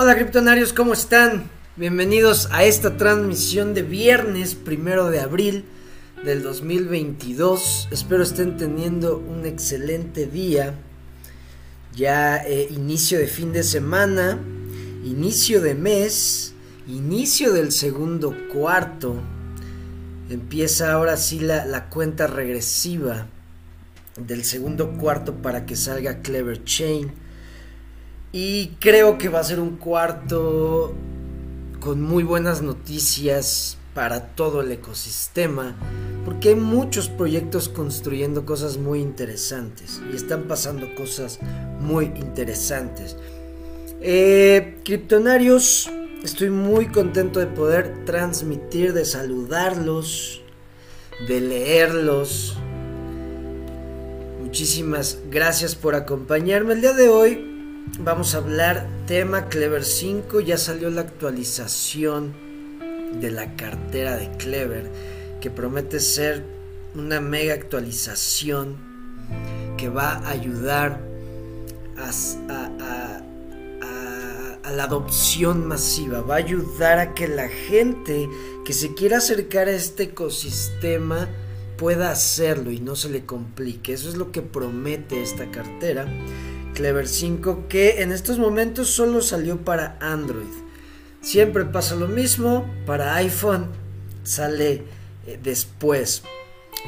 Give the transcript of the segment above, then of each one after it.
Hola criptonarios, ¿cómo están? Bienvenidos a esta transmisión de viernes primero de abril del 2022. Espero estén teniendo un excelente día. Ya eh, inicio de fin de semana, inicio de mes, inicio del segundo cuarto. Empieza ahora sí la, la cuenta regresiva del segundo cuarto para que salga Clever Chain. Y creo que va a ser un cuarto con muy buenas noticias para todo el ecosistema, porque hay muchos proyectos construyendo cosas muy interesantes y están pasando cosas muy interesantes. Eh, Criptonarios, estoy muy contento de poder transmitir, de saludarlos, de leerlos. Muchísimas gracias por acompañarme el día de hoy vamos a hablar tema Clever 5. Ya salió la actualización de la cartera de Clever que promete ser una mega actualización que va a ayudar a, a, la adopción masiva, va a ayudar a que la gente que se quiera acercar a este ecosistema pueda hacerlo y no se le complique. Eso es lo que promete esta cartera. Clever 5 que en estos momentos solo salió para Android. Siempre pasa lo mismo, para iPhone sale eh, después.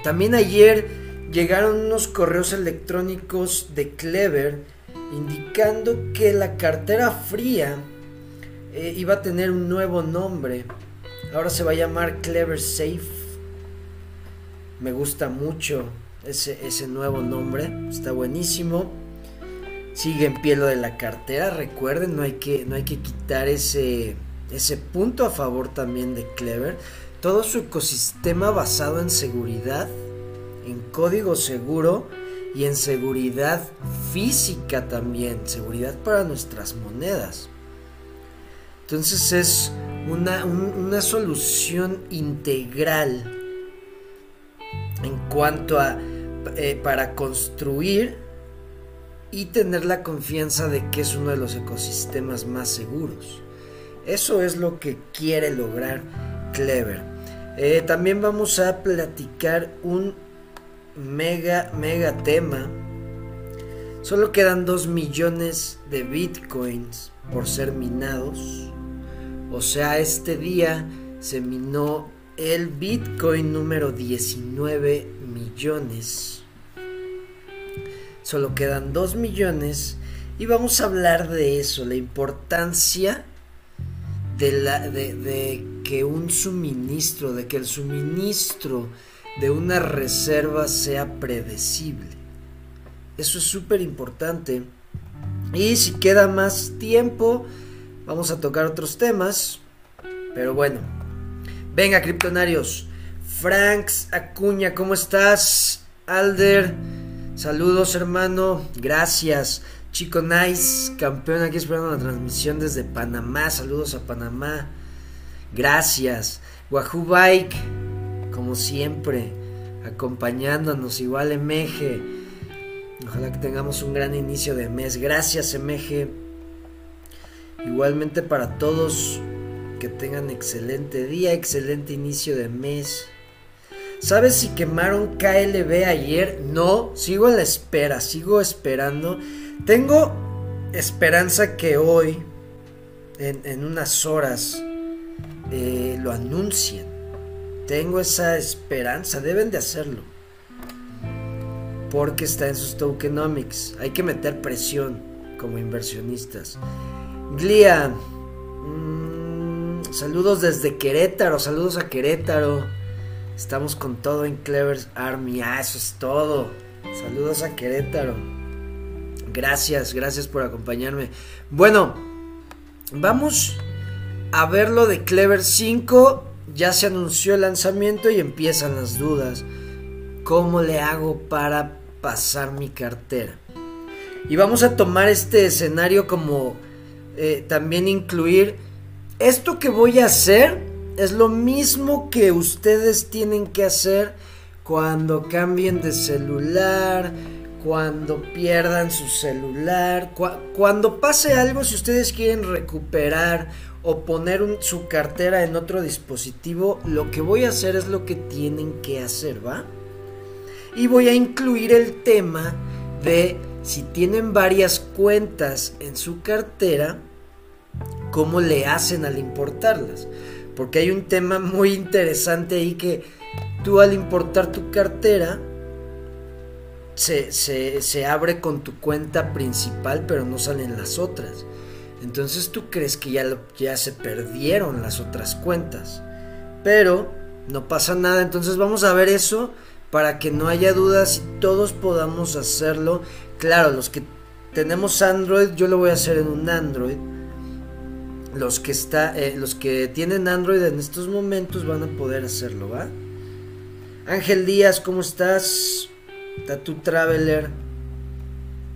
También ayer llegaron unos correos electrónicos de Clever indicando que la cartera fría eh, iba a tener un nuevo nombre. Ahora se va a llamar Clever Safe. Me gusta mucho ese, ese nuevo nombre. Está buenísimo. Sigue en pie lo de la cartera, recuerden, no hay que, no hay que quitar ese, ese punto a favor también de Clever. Todo su ecosistema basado en seguridad, en código seguro y en seguridad física también, seguridad para nuestras monedas. Entonces es una, una solución integral en cuanto a eh, para construir y tener la confianza de que es uno de los ecosistemas más seguros. Eso es lo que quiere lograr Clever. Eh, también vamos a platicar un mega, mega tema. Solo quedan 2 millones de bitcoins por ser minados. O sea, este día se minó el bitcoin número 19 millones. Solo quedan 2 millones y vamos a hablar de eso, la importancia de, la, de, que un suministro, de que el suministro de una reserva sea predecible. Eso es súper importante. Y si queda más tiempo, vamos a tocar otros temas. Pero bueno, venga, criptonarios. Franks Acuña, ¿cómo estás? Alder. Saludos hermano, gracias. Chico Nice, campeón aquí esperando la transmisión desde Panamá. Saludos a Panamá. Gracias. Wahoo Bike, como siempre, acompañándonos. Igual MG. Ojalá que tengamos un gran inicio de mes. Gracias MG. Igualmente para todos que tengan excelente día, excelente inicio de mes. ¿Sabes si quemaron KLB ayer? No, sigo en la espera, sigo esperando. Tengo esperanza que hoy, en, unas horas, eh, lo anuncien. Tengo esa esperanza, deben de hacerlo. Porque está en sus tokenomics. Hay que meter presión como inversionistas. Glia, mm, saludos desde Querétaro, saludos a Querétaro. Estamos con todo en Clever's Army. Ah, eso es todo. Saludos a Querétaro. Gracias, gracias por acompañarme. Bueno, vamos a ver lo de Clever 5. Ya se anunció el lanzamiento y empiezan las dudas. ¿Cómo le hago para pasar mi cartera? Y vamos a tomar este escenario como eh, también incluir esto que voy a hacer es lo mismo que ustedes tienen que hacer cuando cambien de celular, cuando pierdan su celular, cuando pase algo, si ustedes quieren recuperar o poner su cartera en otro dispositivo, lo que voy a hacer es lo que tienen que hacer, ¿va? Y voy a incluir el tema de si tienen varias cuentas en su cartera, cómo le hacen al importarlas. Porque hay un tema muy interesante ahí que tú al importar tu cartera, se, se, abre con tu cuenta principal, pero no salen las otras. Entonces tú crees que ya, ya se perdieron las otras cuentas. Pero no pasa nada. Entonces vamos a ver eso para que no haya dudas y todos podamos hacerlo. Claro, los que tenemos Android, yo lo voy a hacer en un Android. Los que, está, eh, los que tienen Android en estos momentos van a poder hacerlo, ¿va? Ángel Díaz, ¿cómo estás? Tattoo Traveler.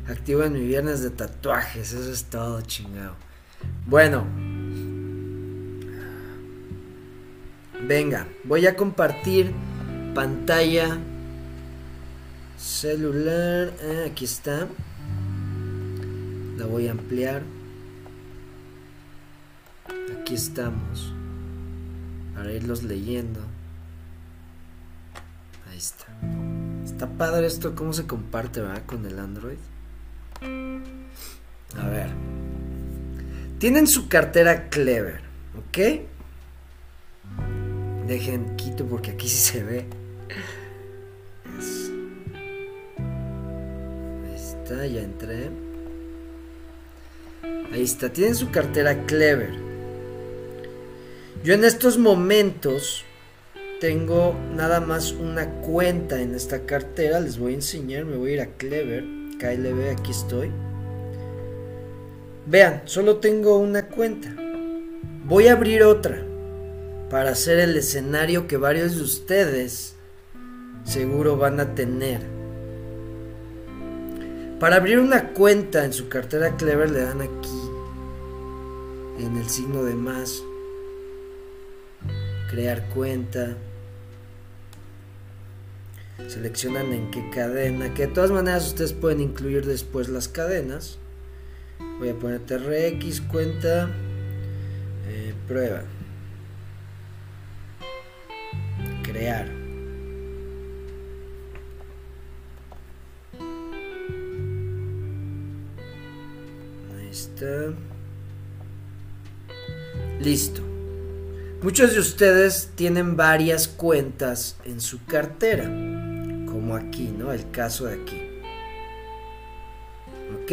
Activo en mi viernes de tatuajes. Eso es todo, chingado. Bueno. Venga, voy a compartir pantalla. Celular. Ah, aquí está. La voy a ampliar. Aquí estamos. Para irlos leyendo. Ahí está. Está padre esto, cómo se comparte, ¿verdad? Con el Android. A ver. Tienen su cartera Clever, ¿ok? Dejen quito porque aquí sí se ve. Ahí está, ya entré. Ahí está, tienen su cartera Clever. Yo en estos momentos tengo nada más una cuenta en esta cartera. Les voy a enseñar. Me voy a ir a Clever. KLB, aquí estoy. Vean, solo tengo una cuenta. Voy a abrir otra para hacer el escenario que varios de ustedes seguro van a tener. Para abrir una cuenta en su cartera Clever le dan aquí en el signo de más crear cuenta seleccionan en qué cadena, que de todas maneras ustedes pueden incluir después las cadenas. Voy a poner TRX, cuenta, eh, prueba, crear. Ahí está. Listo. Muchos de ustedes tienen varias cuentas en su cartera, como aquí, ¿no? El caso de aquí. ¿Ok?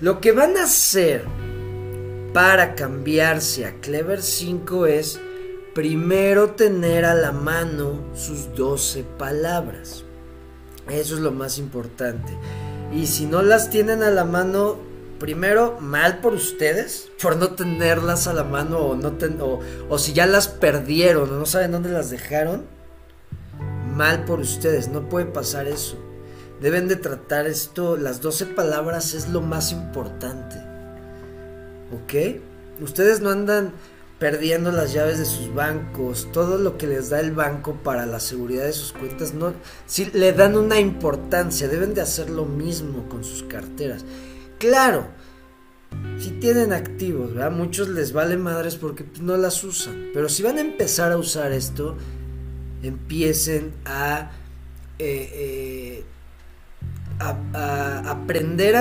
Lo que van a hacer para cambiarse a Clever 5 es primero tener a la mano sus 12 palabras. Eso es lo más importante. Y si no las tienen a la mano, primero, mal por ustedes, por no tenerlas a la mano o, no o, si ya las perdieron o no saben dónde las dejaron. Mal por ustedes, no puede pasar eso. Deben de tratar esto, las 12 palabras es lo más importante. ¿Ok? Ustedes no andan perdiendo las llaves de sus bancos, todo lo que les da el banco para la seguridad de sus cuentas, no, si le dan una importancia, deben de hacer lo mismo con sus carteras. Claro, si tienen activos, ¿verdad? Muchos les vale madres porque no las usan. Pero si van a empezar a usar esto, empiecen a, eh, eh, a, aprender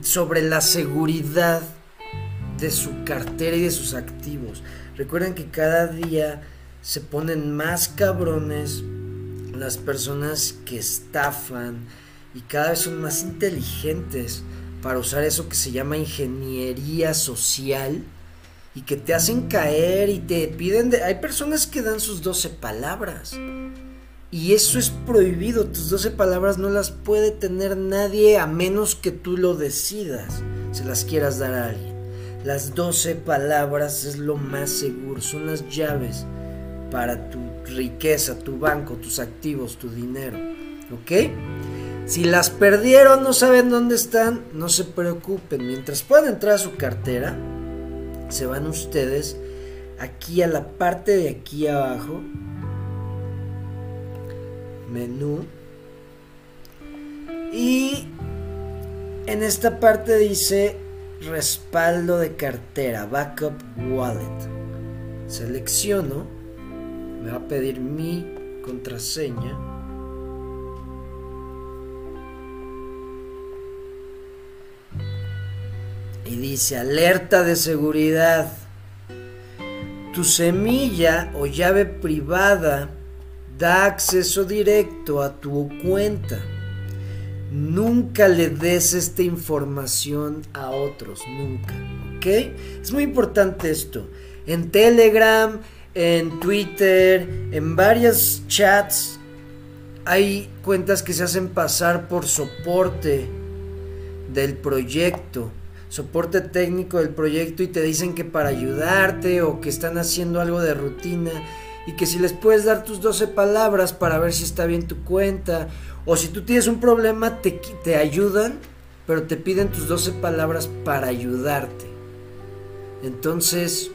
sobre la seguridad de su cartera y de sus activos. Recuerden que cada día se ponen más cabrones las personas que estafan, y cada vez son más inteligentes para usar eso que se llama ingeniería social y que te hacen caer y te piden de... Hay personas que dan sus 12 palabras y eso es prohibido, tus 12 palabras no las puede tener nadie a menos que tú lo decidas, se las quieras dar a alguien. Las 12 palabras es lo más seguro, son las llaves para tu riqueza, tu banco, tus activos, tu dinero. ¿Ok? Si las perdieron, no saben dónde están, no se preocupen. Mientras puedan entrar a su cartera, se van ustedes aquí a la parte de aquí abajo menú. Y en esta parte dice respaldo de cartera, backup wallet. Selecciono, me va a pedir mi contraseña. Y dice alerta de seguridad. Tu semilla o llave privada da acceso directo a tu cuenta. Nunca le des esta información a otros, nunca. ¿Ok? Es muy importante esto. En Telegram, en Twitter, en varios chats, hay cuentas que se hacen pasar por soporte del proyecto, soporte técnico del proyecto y te dicen que para ayudarte o que están haciendo algo de rutina y que si les puedes dar tus 12 palabras para ver si está bien tu cuenta o si tú tienes un problema te, te ayudan pero te piden tus 12 palabras para ayudarte. Entonces,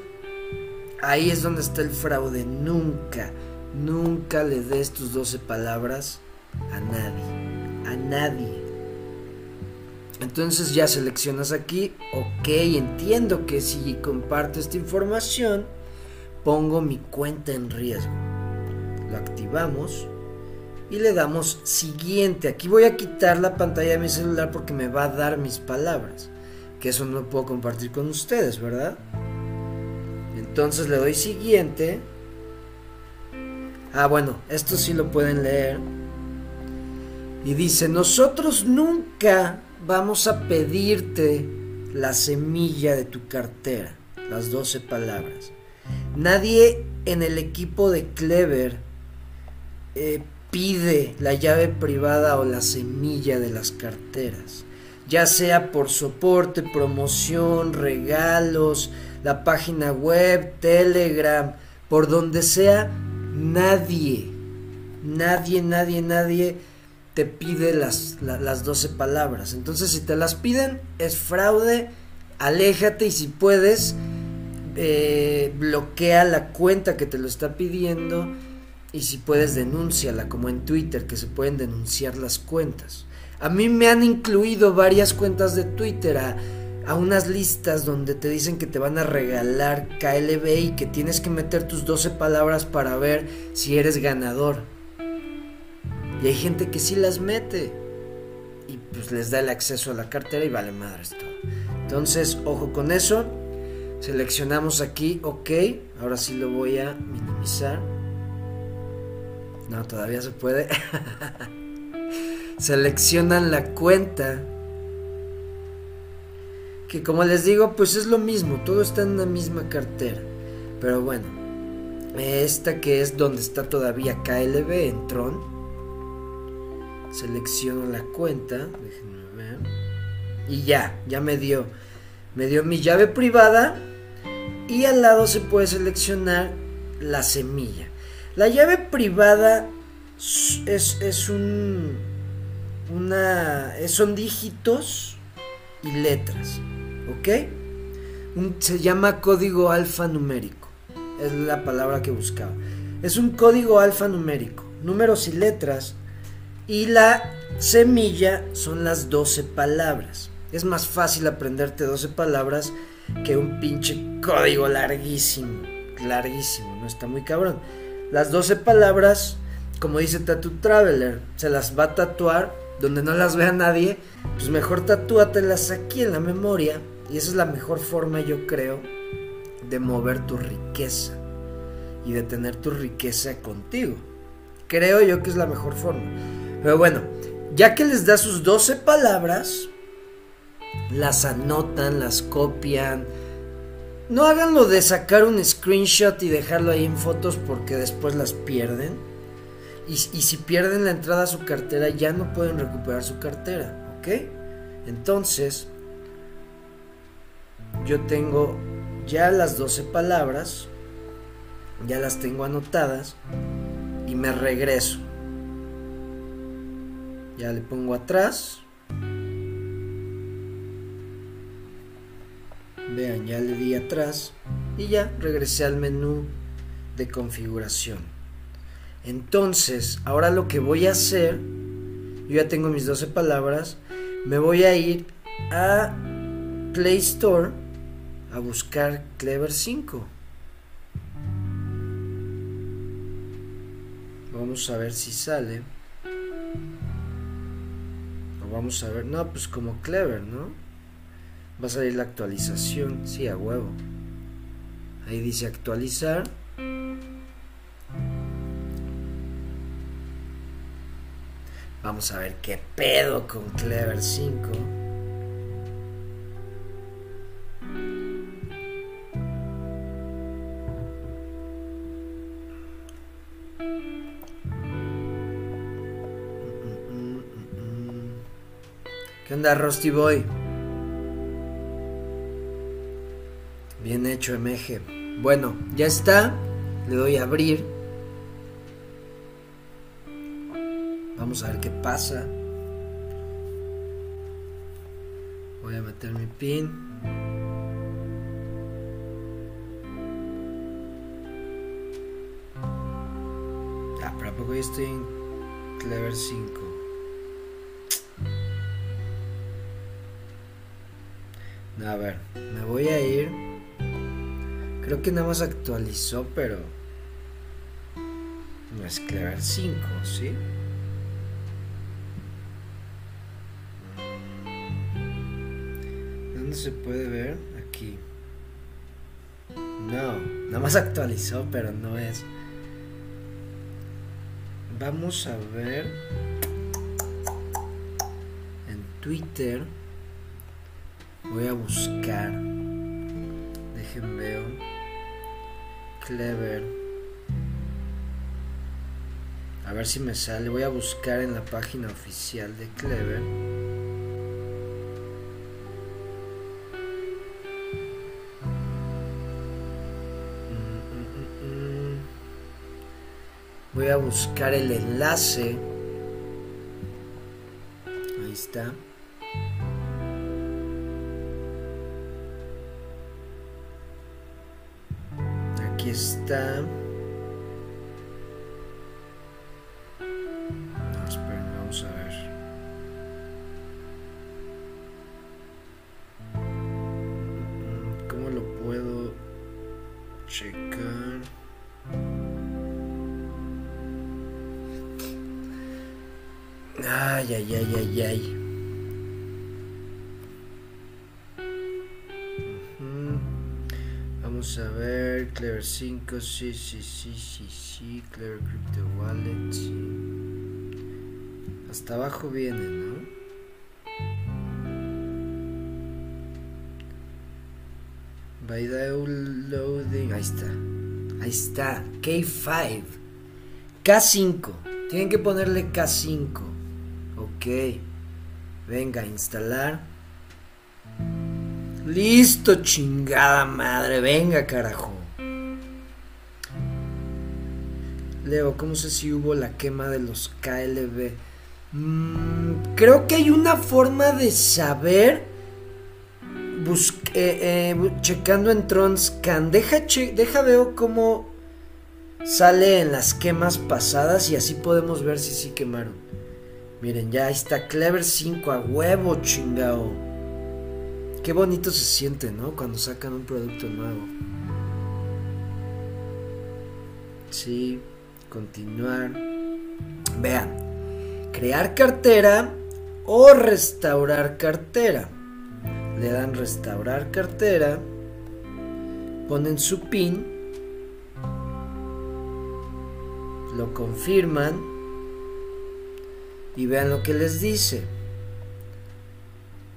ahí es donde está el fraude. Nunca, nunca le des tus 12 palabras a nadie. A nadie. Entonces ya seleccionas aquí, ok, entiendo que si comparto esta información, pongo mi cuenta en riesgo. Lo activamos y le damos siguiente. Aquí voy a quitar la pantalla de mi celular porque me va a dar mis palabras. Que eso no puedo compartir con ustedes, ¿verdad? Entonces le doy siguiente. Ah, bueno, esto sí lo pueden leer. Y dice, nosotros nunca vamos a pedirte la semilla de tu cartera, las 12 palabras. Nadie en el equipo de Clever eh, pide la llave privada o la semilla de las carteras, ya sea por soporte, promoción, regalos, la página web, Telegram, por donde sea, nadie, nadie, nadie, nadie te pide las, las 12 palabras. Entonces, si te las piden, es fraude, aléjate y si puedes, eh, bloquea la cuenta que te lo está pidiendo y si puedes denúnciala como en Twitter que se pueden denunciar las cuentas. A mí me han incluido varias cuentas de Twitter a, a unas listas donde te dicen que te van a regalar KLB y que tienes que meter tus 12 palabras para ver si eres ganador. Y hay gente que sí las mete y pues les da el acceso a la cartera y vale madres todo. Entonces, ojo con eso. Seleccionamos aquí, ok. Ahora sí lo voy a minimizar. No, todavía se puede. Seleccionan la cuenta. Que como les digo, pues es lo mismo. Todo está en la misma cartera. Pero bueno. Esta que es donde está todavía KLB en Tron. Selecciono la cuenta. Déjenme ver. Y ya, ya me dio. Me dio mi llave privada y al lado se puede seleccionar la semilla. La llave privada es, es un una son dígitos y letras, ¿ok? se llama código alfanumérico. Es la palabra que buscaba. Es un código alfanumérico, números y letras y la semilla son las 12 palabras. Es más fácil aprenderte 12 palabras que un pinche código larguísimo. Larguísimo, no está muy cabrón. Las 12 palabras, como dice Tattoo Traveler, se las va a tatuar donde no las vea nadie. Pues mejor tatúatelas aquí en la memoria. Y esa es la mejor forma, yo creo, de mover tu riqueza. Y de tener tu riqueza contigo. Creo yo que es la mejor forma. Pero bueno, ya que les da sus 12 palabras, las anotan, las copian. No hagan lo de sacar un screenshot y dejarlo ahí en fotos porque después las pierden. Y, y, si pierden la entrada a su cartera ya no pueden recuperar su cartera, ¿ok? Entonces, yo tengo ya las 12 palabras, ya las tengo anotadas y me regreso. Ya le pongo atrás Vean, ya le di atrás y ya regresé al menú de configuración. Entonces, ahora lo que voy a hacer, yo ya tengo mis 12 palabras, me voy a ir a Play Store a buscar Clever 5. Vamos a ver si sale. Vamos a ver, no, pues como Clever, ¿no? Va a salir la actualización, sí, a huevo. Ahí dice actualizar. Vamos a ver qué pedo con Clever 5. Onda, Rusty Boy? Bien hecho, MG. Bueno, ya está. Le doy a abrir. Vamos a ver qué pasa. Voy a meter mi pin. Ah, pero ¿a poco ya estoy en Clever 5? A ver, me voy a ir. Creo que nada más actualizó, pero Clever 5, ¿sí? ¿Dónde se puede ver? Aquí. No, nada más actualizó, pero no es. Vamos a ver en Twitter. Voy a buscar. Dejen veo. Clever. A ver si me sale. Voy a buscar en la página oficial de Clever. Voy a buscar el enlace. Ahí está. Aquí 5, sí, sí, sí, sí, sí, Clever Crypto Wallet, sí. Hasta abajo viene, ¿no? By downloading, ahí está, ahí está, K5, K5, tienen que ponerle K5, ok, venga, instalar. Listo, chingada madre. Venga, carajo. Leo, ¿cómo sé si hubo la quema de los KLB? Mm, creo que hay una forma de saber. Busque, eh, eh, checando en Tronscan. Deja, che, deja veo cómo sale en las quemas pasadas y así podemos ver si sí quemaron. Miren, ya está Clever 5 a huevo, chingao. Qué bonito se siente, ¿no? Cuando sacan un producto nuevo. Sí, continuar. Vean, crear cartera o restaurar cartera. Le dan restaurar cartera, ponen su pin, lo confirman y vean lo que les dice.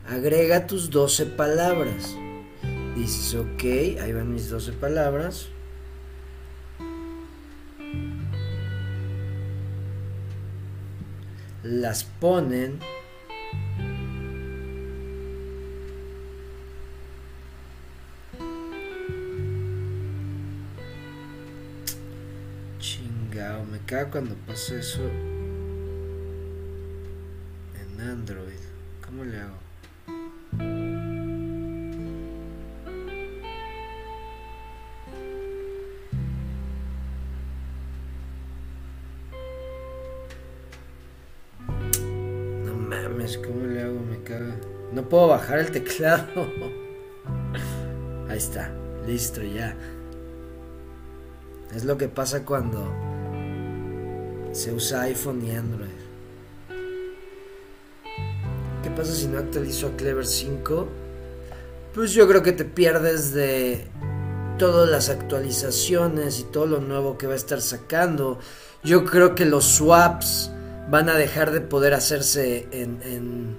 Agrega tus 12 palabras. Dices, ok, ahí van mis 12 palabras. Las ponen. Chingao, me cago cuando pasa eso teclado. Ahí está, listo ya. Es lo que pasa cuando se usa iPhone y Android. ¿Qué pasa si no actualizo a Clever 5? Pues yo creo que te pierdes de todas las actualizaciones y todo lo nuevo que va a estar sacando. Yo creo que los swaps van a dejar de poder hacerse en, en,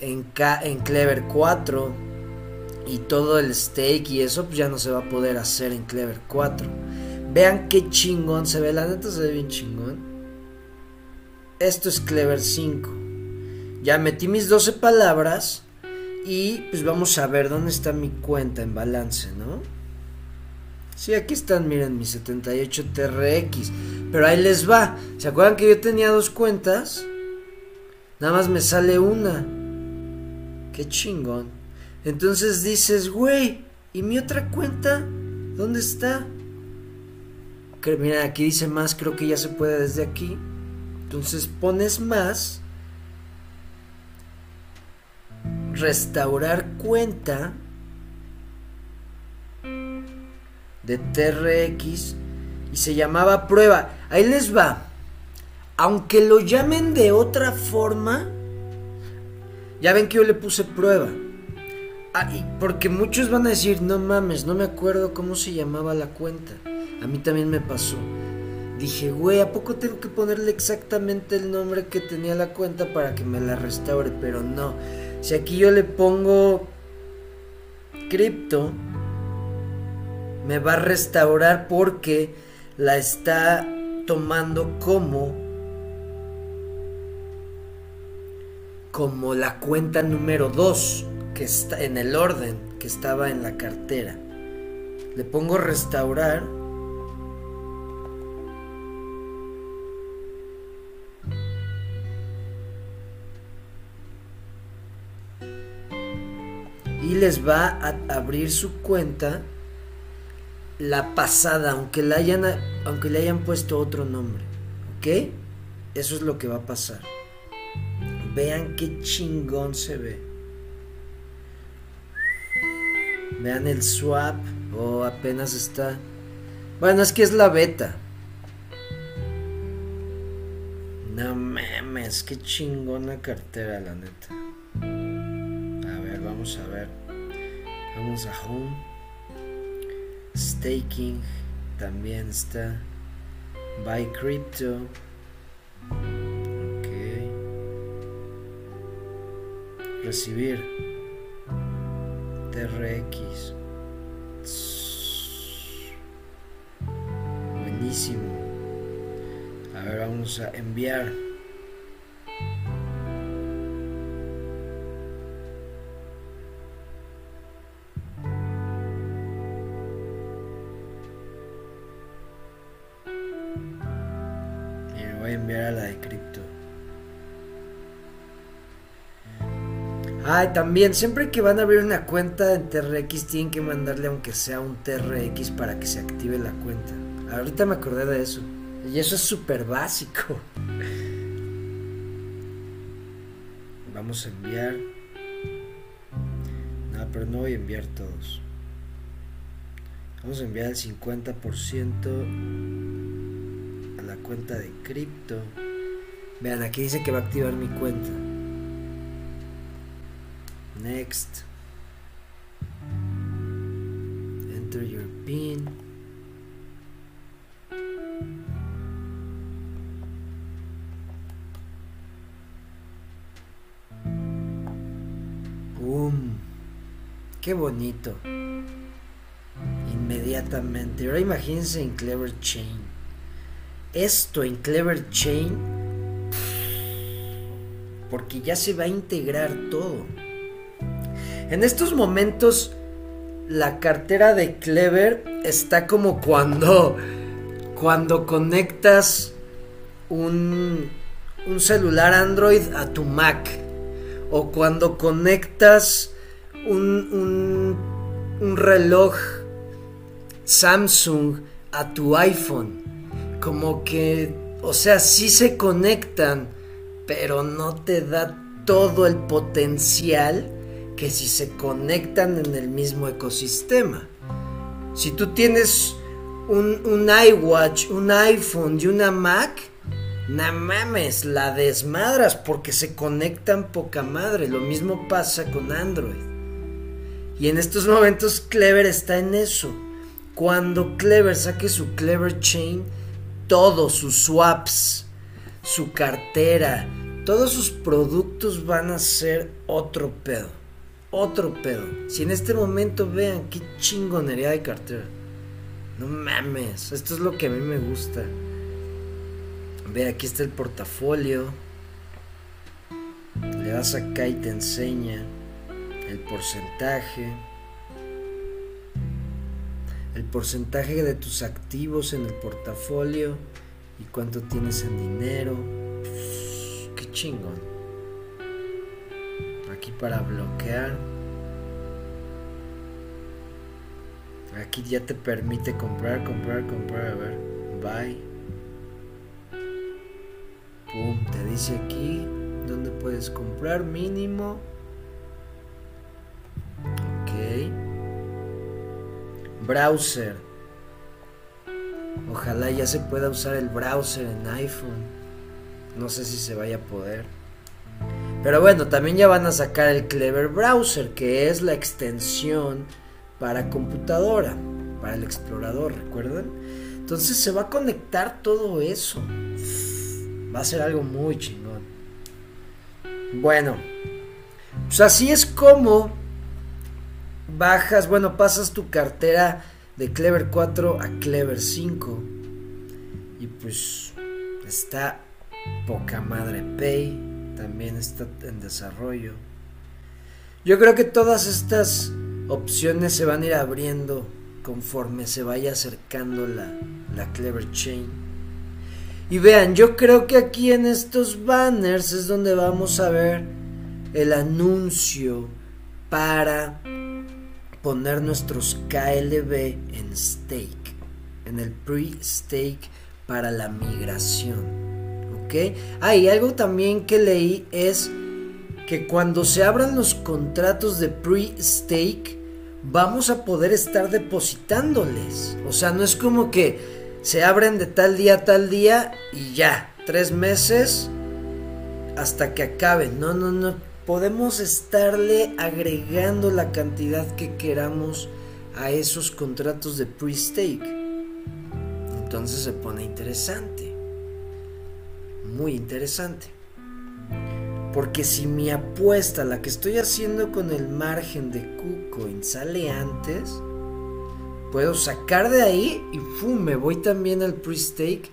en, Clever 4 y todo el stake y eso pues ya no se va a poder hacer en Clever 4. Vean qué chingón se ve, la neta se ve bien chingón. Esto es Clever 5. Ya metí mis 12 palabras y pues vamos a ver dónde está mi cuenta en balance, ¿no? Sí, aquí están, miren, mi 78 TRX. Pero ahí les va. ¿Se acuerdan que yo tenía dos cuentas? Nada más me sale una. Qué chingón. Entonces dices, güey, ¿y mi otra cuenta? ¿Dónde está? mira, aquí dice más, creo que ya se puede desde aquí. Entonces pones más. Restaurar cuenta de TRX y se llamaba prueba. Ahí les va. Aunque lo llamen de otra forma, ya ven que yo le puse prueba. Ah, porque muchos van a decir, no mames, no me acuerdo cómo se llamaba la cuenta. A mí también me pasó. Dije, güey, ¿a poco tengo que ponerle exactamente el nombre que tenía la cuenta para que me la restaure? Pero no. Si aquí yo le pongo cripto, me va a restaurar porque la está tomando como como la cuenta número 2 que está en el orden que estaba en la cartera. Le pongo restaurar. Y les va a abrir su cuenta la pasada, aunque hayan, aunque le hayan puesto otro nombre. ¿Ok? Eso es lo que va a pasar. Vean qué chingón se ve. Vean el swap. O oh, apenas está. Bueno, es que es la beta. No mames, qué chingona cartera, la neta. A ver, vamos a ver. Vamos a home. Staking también está. Buy crypto. Recibir. TRX. Buenísimo. A ver, vamos a enviar. También, siempre que van a abrir una cuenta en TRX, tienen que mandarle aunque sea un TRX para que se active la cuenta. Ahorita me acordé de eso. Y eso es súper básico. Vamos a enviar. No, pero no voy a enviar todos. Vamos a enviar el 50% a la cuenta de cripto. Vean, aquí dice que va a activar mi cuenta. Next. Enter your PIN. Boom. Qué bonito. Inmediatamente. Ahora imagínense en Clever Chain. Esto en Clever Chain. Porque ya se va a integrar todo. En estos momentos la cartera de Clever está como cuando cuando conectas un, un celular Android a tu Mac o cuando conectas un, un, un reloj Samsung a tu iPhone. Como que, o sea, sí se conectan, pero no te da todo el potencial que si se conectan en el mismo ecosistema. Si tú tienes un, un iWatch, un iPhone y una Mac, no mames, la desmadras porque se conectan poca madre. Lo mismo pasa con Android. Y en estos momentos Clever está en eso. Cuando Clever saque su Clever Chain, todos sus swaps, su cartera, todos sus productos van a ser otro pedo. Otro pedo. Si en este momento vean qué chingonería de cartera. No mames, esto es lo que a mí me gusta. Ve, aquí está el portafolio. Le das acá y te enseña el porcentaje. El porcentaje de tus activos en el portafolio y cuánto tienes en dinero. qué chingón. Aquí para bloquear. Aquí ya te permite comprar, comprar, comprar. A ver, bye te dice aquí dónde puedes comprar mínimo. Ok. Browser. Ojalá ya se pueda usar el browser en iPhone. No sé si se vaya a poder. Pero bueno, también ya van a sacar el Clever Browser, que es la extensión para computadora, para el explorador, ¿recuerdan? Entonces se va a conectar todo eso. Va a ser algo muy chingón. Bueno, pues así es como bajas, bueno, pasas tu cartera de Clever 4 a Clever 5. Y pues está poca madre Pay, también está en desarrollo. Yo creo que todas estas opciones se van a ir abriendo conforme se vaya acercando la, la Clever Chain. Y vean, yo creo que aquí en estos banners es donde vamos a ver el anuncio para poner nuestros KLB en stake, en el pre-stake para la migración. Ah, y algo también que leí es que cuando se abran los contratos de pre-stake, vamos a poder estar depositándoles. O sea, no es como que se abren de tal día a tal día y ya, tres meses hasta que acaben. No, no, no. Podemos estarle agregando la cantidad que queramos a esos contratos de pre-stake. Entonces se pone interesante. Muy interesante. Porque si mi apuesta, la que estoy haciendo con el margen de KuCoin, sale antes, puedo sacar de ahí y ¡fum! me voy también al pre-stake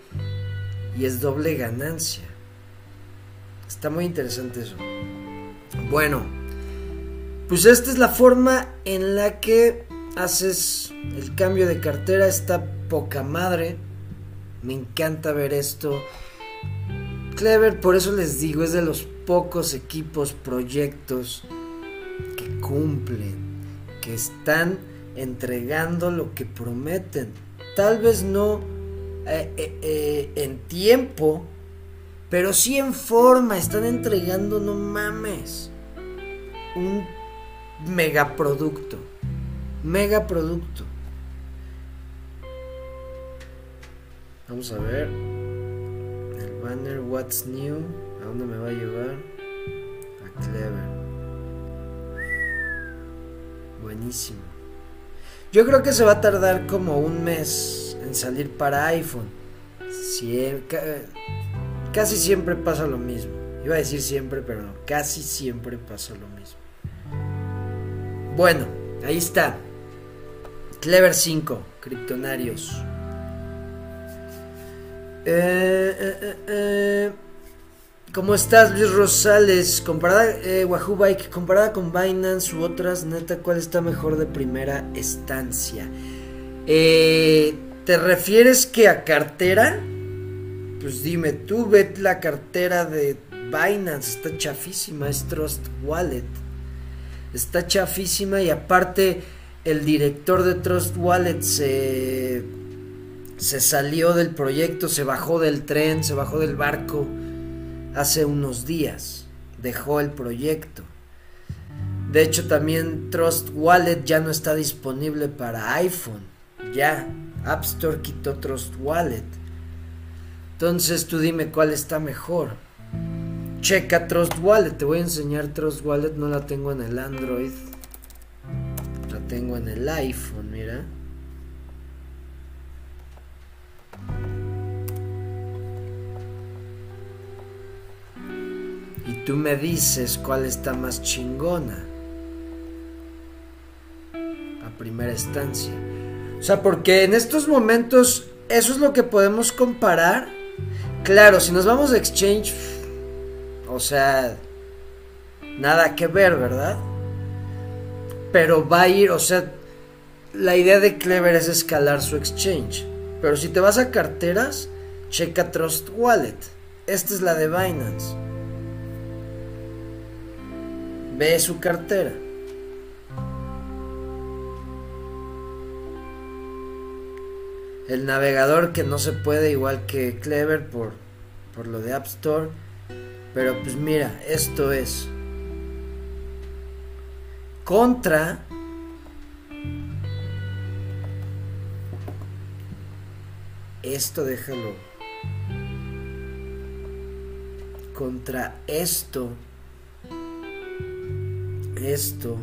y es doble ganancia. Está muy interesante eso. Bueno, pues esta es la forma en la que haces el cambio de cartera. Está poca madre. Me encanta ver esto. Clever, por eso les digo, es de los pocos equipos, proyectos que cumplen, que están entregando lo que prometen. Tal vez no eh, eh, eh, en tiempo, pero sí en forma. Están entregando, no mames, un megaproducto. Megaproducto. Vamos a ver. Banner What's New. ¿A dónde me va a llevar? A Clever. Buenísimo. Yo creo que se va a tardar como un mes en salir para iPhone. casi siempre pasa lo mismo. Iba a decir siempre, pero no, casi siempre pasa lo mismo. Bueno, ahí está. Clever 5, Kryptonarios. Eh, eh, eh, eh. ¿Cómo estás, Luis Rosales? Comparada, Wahoo comparada con Binance u otras, neta, ¿cuál está mejor de primera estancia? ¿Te refieres que a cartera? Pues dime, tú ve la cartera de Binance, está chafísima, es Trust Wallet. Está chafísima y aparte el director de Trust Wallet se, se salió del proyecto, se bajó del tren, se bajó del barco hace unos días. dejó el proyecto. De hecho, también Trust Wallet ya no está disponible para iPhone. Ya, App Store quitó Trust Wallet. Entonces tú dime cuál está mejor. Checa Trust Wallet. Te voy a enseñar Trust Wallet. No la tengo en el Android. La tengo en el iPhone, mira. Y tú me dices cuál está más chingona. A primera instancia. O sea, porque en estos momentos eso es lo que podemos comparar. Claro, si nos vamos a Exchange, o sea, nada que ver, ¿verdad? Pero va a ir, o sea, la idea de Clever es escalar su Exchange. Pero si te vas a carteras, checa Trust Wallet. Esta es la de Binance. Ve su cartera. El navegador que no se puede igual que Clever por, por lo de App Store. Pero pues mira, esto es contra esto déjalo contra esto esto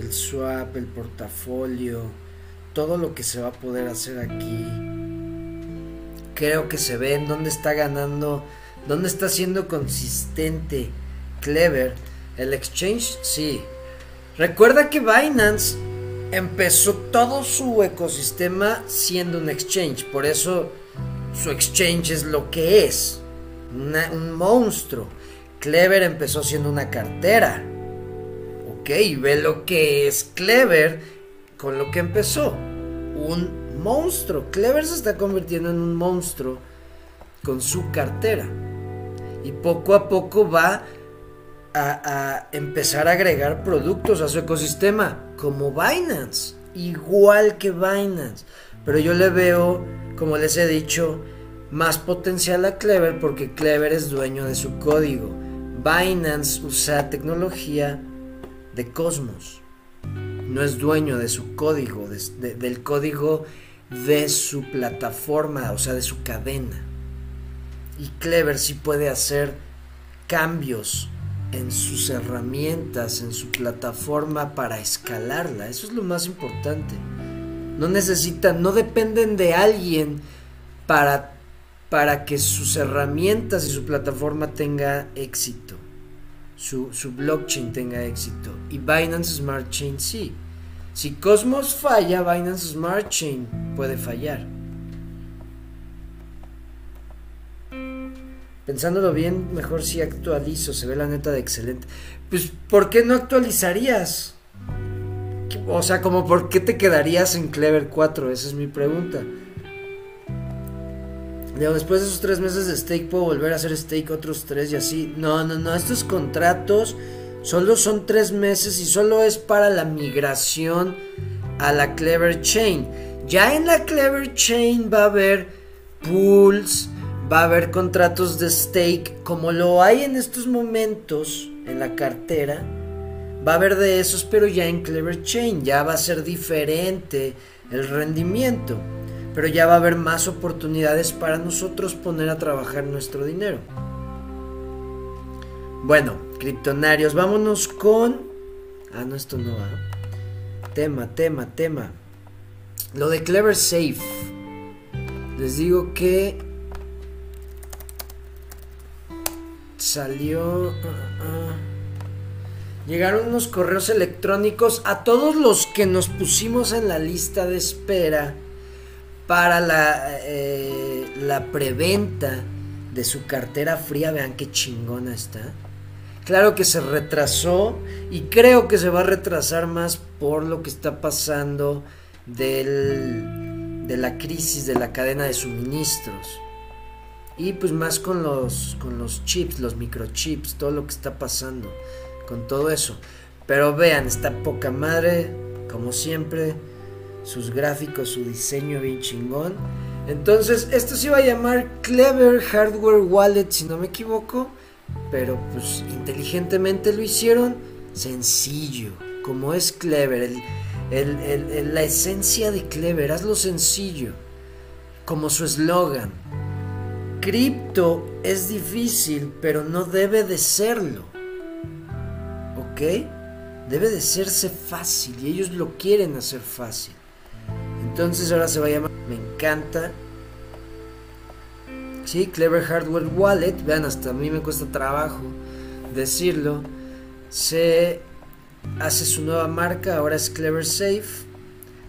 el swap, el portafolio, todo lo que se va a poder hacer aquí. Creo que se ve en dónde está ganando, dónde está siendo consistente Clever. El exchange, sí. Recuerda que Binance empezó todo su ecosistema siendo un exchange, por eso su exchange es lo que es, un monstruo. Clever empezó siendo una cartera. Ok, ve lo que es Clever con lo que empezó. Un monstruo. Clever se está convirtiendo en un monstruo con su cartera. Y poco a poco va a, empezar a agregar productos a su ecosistema, como Binance, igual que Binance. Pero yo le veo, como les he dicho, más potencial a Clever porque Clever es dueño de su código. Binance usa tecnología de Cosmos. No es dueño de su código, de, de, del código de su plataforma, o sea, de su cadena. Y Clever sí puede hacer cambios en sus herramientas, en su plataforma para escalarla. Eso es lo más importante. No necesitan, no dependen de alguien para, para que sus herramientas y su plataforma tenga éxito. Su, su blockchain tenga éxito. Y Binance Smart Chain sí. Si Cosmos falla, Binance Smart Chain puede fallar. Pensándolo bien, mejor si actualizo, se ve la neta de excelente. Pues, ¿por qué no actualizarías? O sea, como por qué te quedarías en Clever 4, esa es mi pregunta. Digo, después de esos tres meses de stake puedo volver a hacer stake otros tres y así. No, no, no, estos contratos solo son tres meses y solo es para la migración a la Clever Chain. Ya en la Clever Chain va a haber pools, va a haber contratos de stake como lo hay en estos momentos en la cartera. Va a haber de esos, pero ya en Clever Chain ya va a ser diferente el rendimiento. Pero ya va a haber más oportunidades para nosotros poner a trabajar nuestro dinero. Bueno, criptonarios, vámonos con... Ah, no, esto no va. Tema, tema, tema. Lo de Clever Safe. Les digo que salió... Uh, uh, llegaron unos correos electrónicos a todos los que nos pusimos en la lista de espera para la, eh, la preventa de su cartera fría. Vean qué chingona está. Claro que se retrasó y creo que se va a retrasar más por lo que está pasando del, de la crisis de la cadena de suministros. Y pues más con los, con los chips, los microchips, todo lo que está pasando con todo eso. Pero vean, está poca madre, como siempre. Sus gráficos, su diseño bien chingón. Entonces, esto se iba a llamar Clever Hardware Wallet, si no me equivoco. Pero pues inteligentemente lo hicieron sencillo, como es Clever. la esencia de Clever, hazlo sencillo, como su eslogan. Cripto es difícil, pero no debe de serlo. ¿Ok? Debe de serse fácil y ellos lo quieren hacer fácil. Entonces ahora se va a llamar, me encanta. Sí, Clever Hardware Wallet, vean, hasta a mí me cuesta trabajo decirlo. Se hace su nueva marca, ahora es Clever Safe,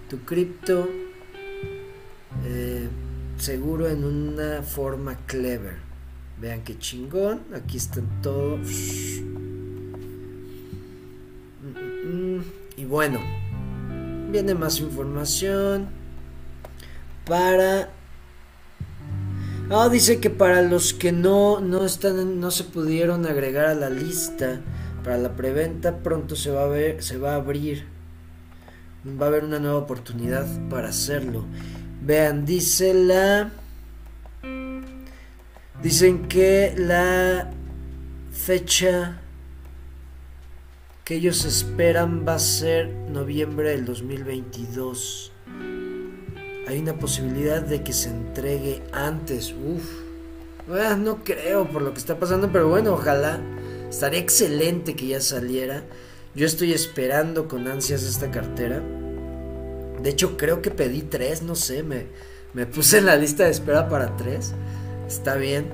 tu cripto. Eh, seguro en una forma clever. Vean qué chingón. Aquí están todos. Y bueno, viene más información para. Ah, dice que para los que no, no están, no se pudieron agregar a la lista para la preventa, pronto se va a ver, se va a abrir. Va a haber una nueva oportunidad para hacerlo. Vean, dice la... Dicen que la fecha que ellos esperan va a ser noviembre del 2022. Hay una posibilidad de que se entregue antes. Uf. Ah, no creo por lo que está pasando, pero bueno, ojalá. Estaría excelente que ya saliera. Yo estoy esperando con ansias esta cartera. De hecho, creo que pedí tres, no sé, me, puse en la lista de espera para tres. Está bien.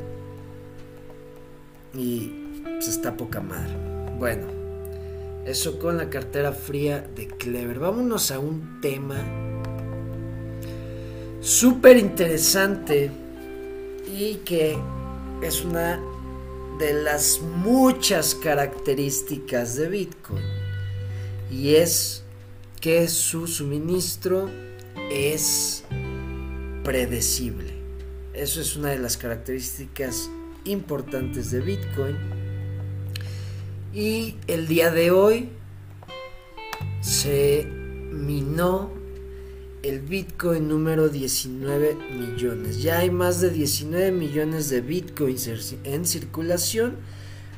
Y pues está poca madre. Bueno, eso con la cartera fría de Clever. Vámonos a un tema súper interesante y que es una de las muchas características de Bitcoin. Y es que su suministro es predecible. Eso es una de las características importantes de Bitcoin. Y el día de hoy se minó el Bitcoin número 19 millones. Ya hay más de 19 millones de Bitcoins en circulación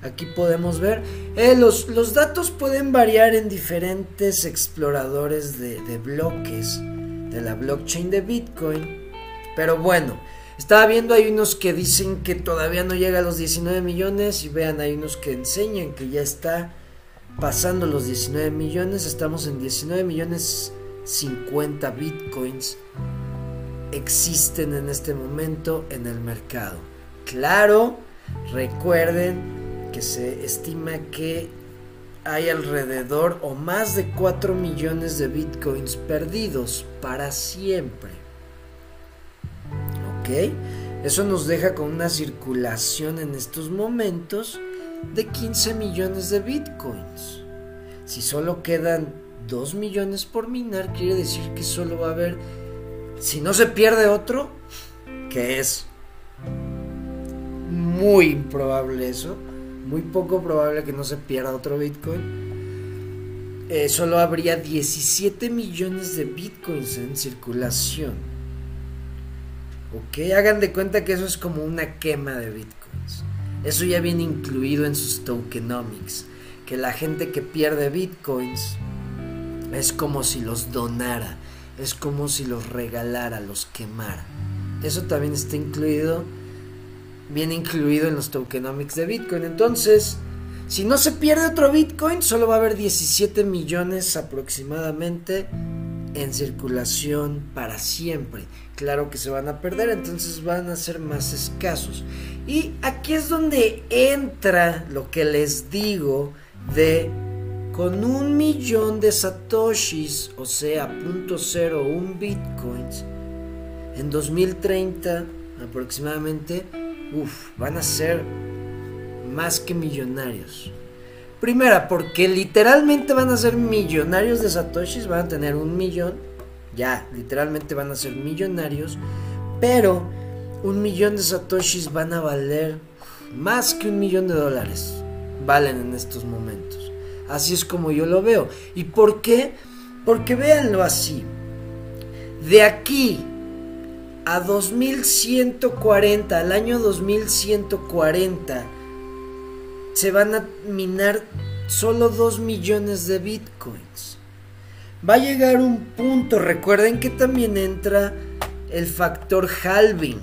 Aquí podemos ver, eh, los, los, datos pueden variar en diferentes exploradores de, de, bloques de la blockchain de Bitcoin. Pero bueno, estaba viendo, hay unos que dicen que todavía no llega a los 19 millones y vean, hay unos que enseñan que ya está pasando los 19 millones. Estamos en 19 millones 50 Bitcoins existen en este momento en el mercado. Claro, recuerden que se estima que hay alrededor o más de 4 millones de bitcoins perdidos para siempre. ¿Ok? Eso nos deja con una circulación en estos momentos de 15 millones de bitcoins. Si solo quedan 2 millones por minar, quiere decir que solo va a haber, si no se pierde otro, que es muy improbable eso, muy poco probable que no se pierda otro Bitcoin. Eh, solo habría 17 millones de Bitcoins en circulación. Ok, hagan de cuenta que eso es como una quema de Bitcoins. Eso ya viene incluido en sus tokenomics. Que la gente que pierde Bitcoins es como si los donara. Es como si los regalara, los quemara. Eso también está incluido viene incluido en los tokenomics de Bitcoin. Entonces, si no se pierde otro Bitcoin, solo va a haber 17 millones aproximadamente en circulación para siempre. Claro que se van a perder, entonces van a ser más escasos. Y aquí es donde entra lo que les digo de con un millón de satoshis, o sea, .01 bitcoins, en 2030 aproximadamente Uf, van a ser más que millonarios. Primera, porque literalmente van a ser millonarios de satoshis, van a tener un millón, ya, literalmente van a ser millonarios, pero un millón de satoshis van a valer más que un millón de dólares, valen en estos momentos. Así es como yo lo veo. ¿Y por qué? Porque véanlo así. De aquí a 2140, al año 2140, se van a minar solo 2 millones de bitcoins. Va a llegar un punto, recuerden que también entra el factor halving,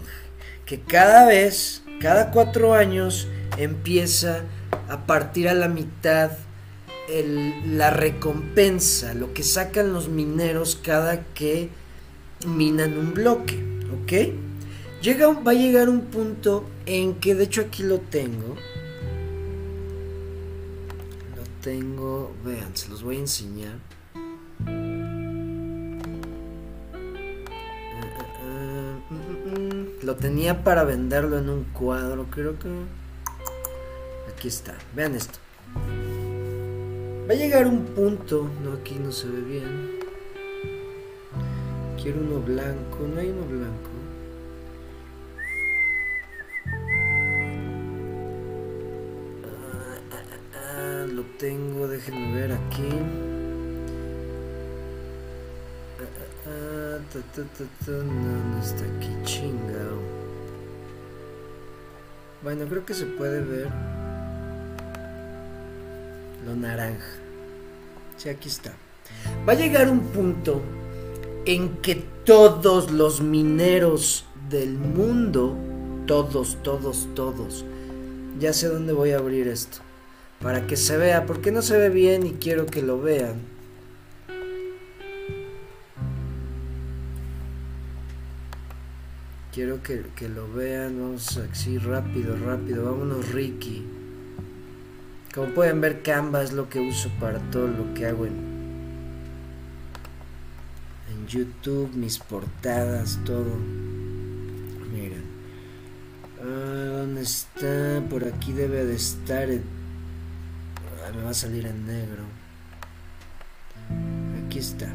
que cada vez, cada cuatro años, empieza a partir a la mitad la recompensa, lo que sacan los mineros cada que minan un bloque, ¿ok? Llega, va a llegar un punto en que, de hecho aquí lo tengo, lo tengo, vean, se los voy a enseñar. Lo tenía para venderlo en un cuadro, creo que... Aquí está, vean esto. Va a llegar un punto, no aquí no se ve bien. Quiero uno blanco, no hay uno blanco. Ah, ah, ah, lo tengo, déjenme ver aquí. no, no está aquí, chingao. Bueno, creo que se puede ver lo naranja. Sí, aquí está. Va a llegar un punto en que todos los mineros del mundo, todos, todos, todos, ya sé dónde voy a abrir esto, para que se vea, porque no se ve bien y quiero que lo vean. Quiero que, lo vean, vamos así rápido, rápido, vámonos Ricky. Como pueden ver, Canva es lo que uso para todo lo que hago en YouTube, mis portadas, todo. Miren. Ah, ¿Dónde está? Por aquí debe de estar. Ah, me va a salir en negro. Aquí está.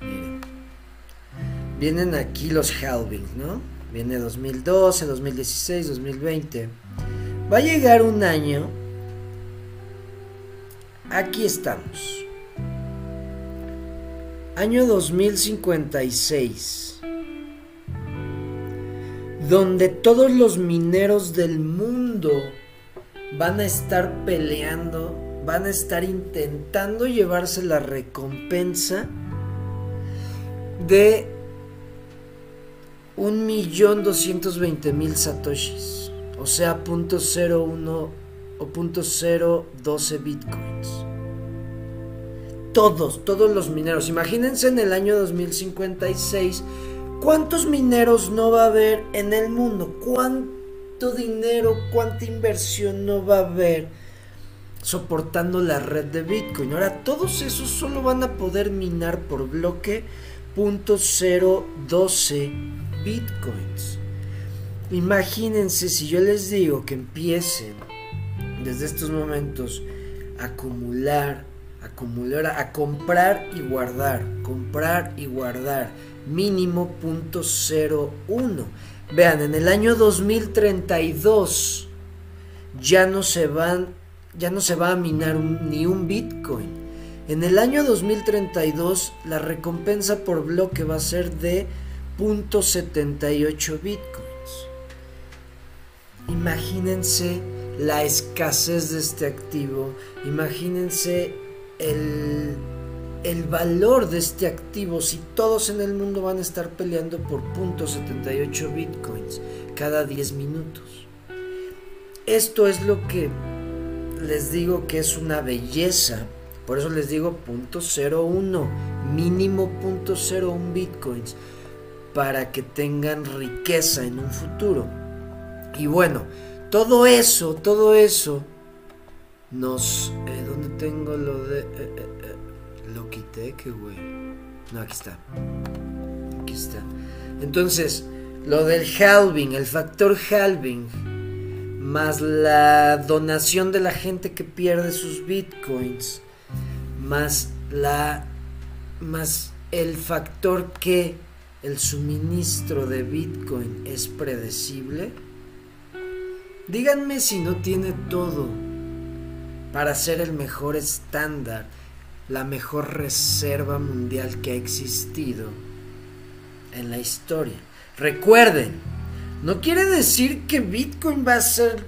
Miren. Vienen aquí los halvings, ¿no? Viene 2012, 2016, 2020. Va a llegar un año. Aquí estamos. Año 2056. Donde todos los mineros del mundo van a estar peleando, van a estar intentando llevarse la recompensa de un millón doscientos veinte mil satoshis o sea, .01 o .012 bitcoins. Todos, todos los mineros. Imagínense en el año 2056 cuántos mineros no va a haber en el mundo, cuánto dinero, cuánta inversión no va a haber soportando la red de Bitcoin. Ahora, todos esos solo van a poder minar por bloque .012 bitcoins. Imagínense si yo les digo que empiecen desde estos momentos a acumular, acumular, a comprar y guardar, comprar y guardar, mínimo punto uno. Vean, en el año 2032 ya no se van, ya no se va a minar ni un Bitcoin. En el año 2032 la recompensa por bloque va a ser de .78 Bitcoin. Imagínense la escasez de este activo, imagínense el, el valor de este activo si todos en el mundo van a estar peleando por .78 bitcoins cada 10 minutos. Esto es lo que les digo que es una belleza. Por eso les digo .01, mínimo .01 bitcoins para que tengan riqueza en un futuro. Y bueno, todo eso, todo eso nos... Eh, ¿Dónde tengo lo de... Eh, eh, lo quité, que güey. No, aquí está. Aquí está. Entonces, lo del halving, el factor halving, más la donación de la gente que pierde sus bitcoins, más la... más el factor que el suministro de bitcoin es predecible Díganme si no tiene todo para ser el mejor estándar, la mejor reserva mundial que ha existido en la historia. Recuerden, no quiere decir que Bitcoin va a ser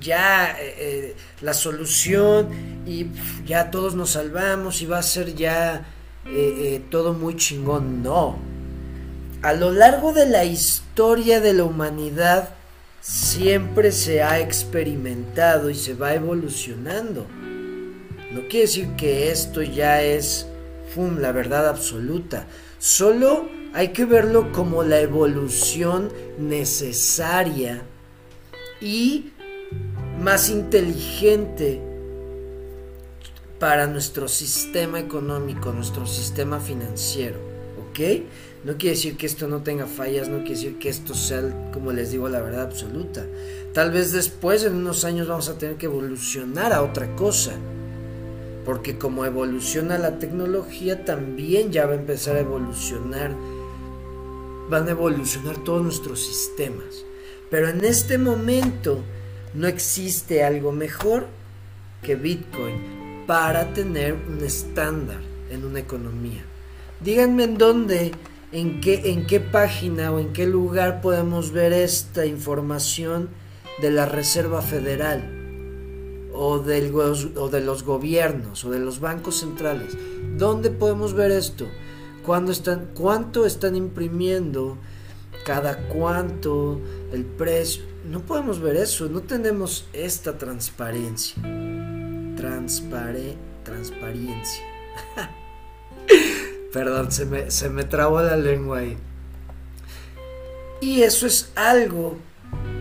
ya eh, eh, la solución y ya todos nos salvamos y va a ser ya eh, todo muy chingón. No. A lo largo de la historia de la humanidad siempre se ha experimentado y se va evolucionando. No quiere decir que esto ya es la verdad absoluta. Solo hay que verlo como la evolución necesaria y más inteligente para nuestro sistema económico, nuestro sistema financiero. ¿Ok? No quiere decir que esto no tenga fallas, no quiere decir que esto sea, como les digo, la verdad absoluta. Tal vez después, en unos años, vamos a tener que evolucionar a otra cosa. Porque como evoluciona la tecnología, también ya va a empezar a evolucionar, van a evolucionar todos nuestros sistemas. Pero en este momento no existe algo mejor que Bitcoin para tener un estándar en una economía. Díganme en dónde, en qué, en qué página o en qué lugar podemos ver esta información de la Reserva Federal o, del, o de los gobiernos o de los bancos centrales. ¿Dónde podemos ver esto? están, ¿Cuánto están imprimiendo? ¿Cada cuánto? ¿El precio? No podemos ver eso, no tenemos esta transparencia. Transpare, transparencia. Perdón, se me, se me trabó la lengua ahí. Y eso es algo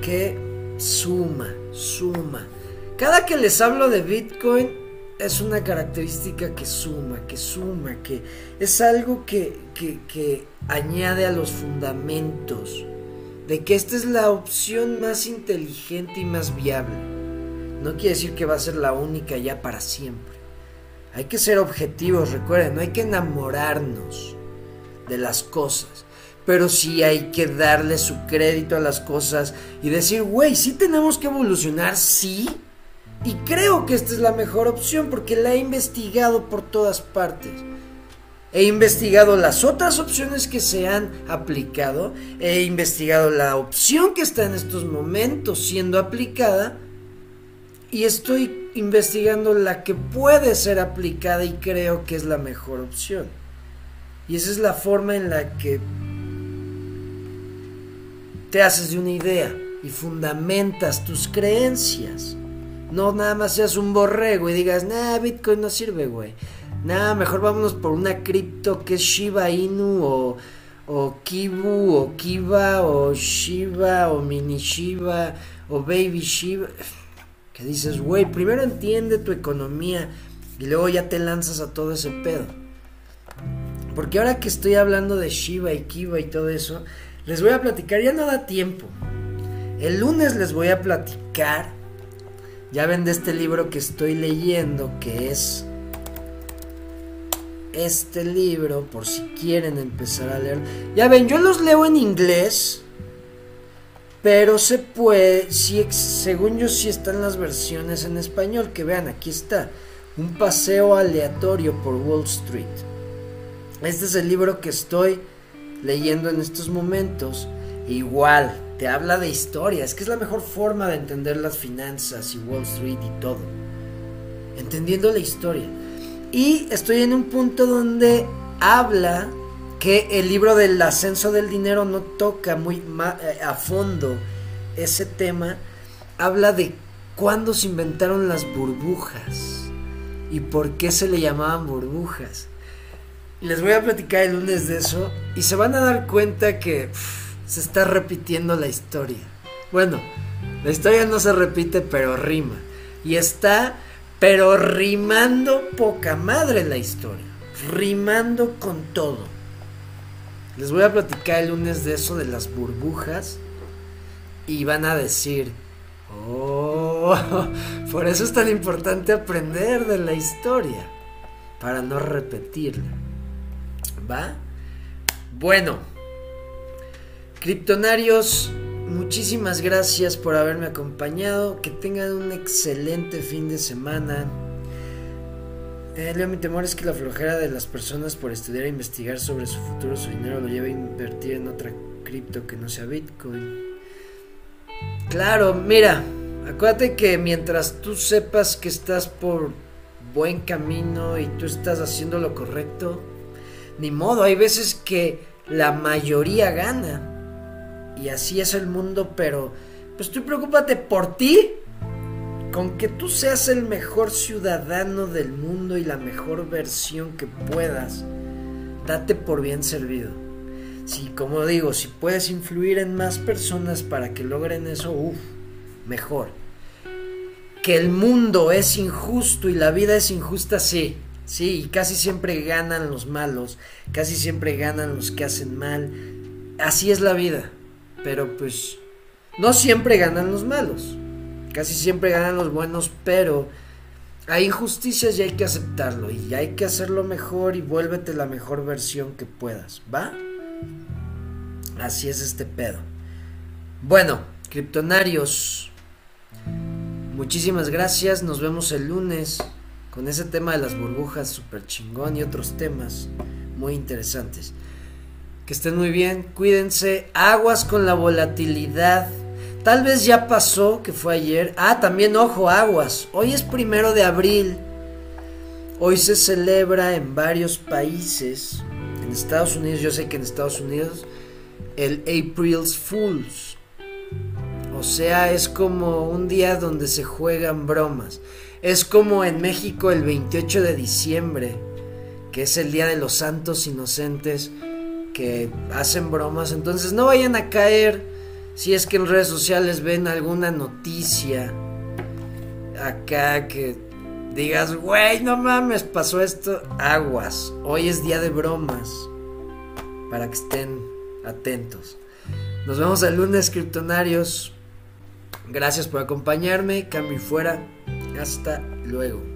que suma, suma. Cada que les hablo de Bitcoin es una característica que suma, que suma, que es algo que, que, añade a los fundamentos de que esta es la opción más inteligente y más viable. No quiere decir que va a ser la única ya para siempre. Hay que ser objetivos, recuerden, no hay que enamorarnos de las cosas. Pero sí hay que darle su crédito a las cosas y decir, güey, sí tenemos que evolucionar, sí, y creo que esta es la mejor opción porque la he investigado por todas partes. He investigado las otras opciones que se han aplicado. He investigado la opción que está en estos momentos siendo aplicada. Y estoy investigando la que puede ser aplicada y creo que es la mejor opción. Y esa es la forma en la que te haces de una idea y fundamentas tus creencias. No nada más seas un borrego y digas, nah, Bitcoin no sirve, güey. Nah, mejor vámonos por una cripto que es Shiba Inu o, o Kibu o Kiba o Shiba o Mini Shiba o Baby Shiba. Que dices, güey, primero entiende tu economía y luego ya te lanzas a todo ese pedo. Porque ahora que estoy hablando de Shiba y Kiba y todo eso, les voy a platicar, ya no da tiempo. El lunes les voy a platicar ya ven de este libro que estoy leyendo, que es este libro, por si quieren empezar a leer. Ya ven, yo los leo en inglés, pero se puede, si, según yo sí están las versiones en español, que vean, aquí está, un paseo aleatorio por Wall Street. Este es el libro que estoy leyendo en estos momentos. Igual, te habla de historia, es que es la mejor forma de entender las finanzas y Wall Street y todo. Entendiendo la historia. Y estoy en un punto donde habla que el libro del ascenso del dinero no toca muy eh, a fondo ese tema. Habla de cuándo se inventaron las burbujas y por qué se le llamaban burbujas. Les voy a platicar el lunes de eso y se van a dar cuenta que se está repitiendo la historia. Bueno, la historia no se repite, pero rima. Y está, pero rimando poca madre la historia. Rimando con todo. Les voy a platicar el lunes de eso de las burbujas. Y van a decir, oh, por eso es tan importante aprender de la historia. Para no repetirla. ¿Va? Bueno. Criptonarios, muchísimas gracias por haberme acompañado. Que tengan un excelente fin de semana. Eh, Leo, mi temor es que la flojera de las personas por estudiar e investigar sobre su futuro, su dinero, lo lleve a invertir en otra cripto que no sea Bitcoin. Claro, mira, acuérdate que mientras tú sepas que estás por buen camino y tú estás haciendo lo correcto, ni modo, hay veces que la mayoría gana. Y así es el mundo, pero pues tú preocúpate por ti con que tú seas el mejor ciudadano del mundo y la mejor versión que puedas, date por bien servido. Si, como digo, si puedes influir en más personas para que logren eso, uff, mejor. Que el mundo es injusto y la vida es injusta, sí. Sí, y casi siempre ganan los malos, casi siempre ganan los que hacen mal. Así es la vida. Pero pues, no siempre ganan los malos. Casi siempre ganan los buenos, pero hay injusticias y hay que aceptarlo. Y hay que hacerlo mejor y vuélvete la mejor versión que puedas, ¿va? Así es este pedo. Bueno, criptonarios. Muchísimas gracias. Nos vemos el lunes con ese tema de las burbujas super chingón y otros temas muy interesantes. Que estén muy bien, cuídense. Aguas con la volatilidad Tal vez ya pasó, que fue ayer. Ah, también ojo, aguas. Hoy es primero de abril. Hoy se celebra en varios países. En Estados Unidos, yo sé que en Estados Unidos, el April's Fools. O sea, es como un día donde se juegan bromas. Es como en México el 28 de diciembre, que es el Día de los Santos Inocentes, que hacen bromas. Entonces no vayan a caer si es que en redes sociales ven alguna noticia acá que digas, güey, no mames, pasó esto, aguas. Hoy es día de bromas. Para que estén atentos. Nos vemos el lunes, criptonarios. Gracias por acompañarme. Cambio fuera. Hasta luego.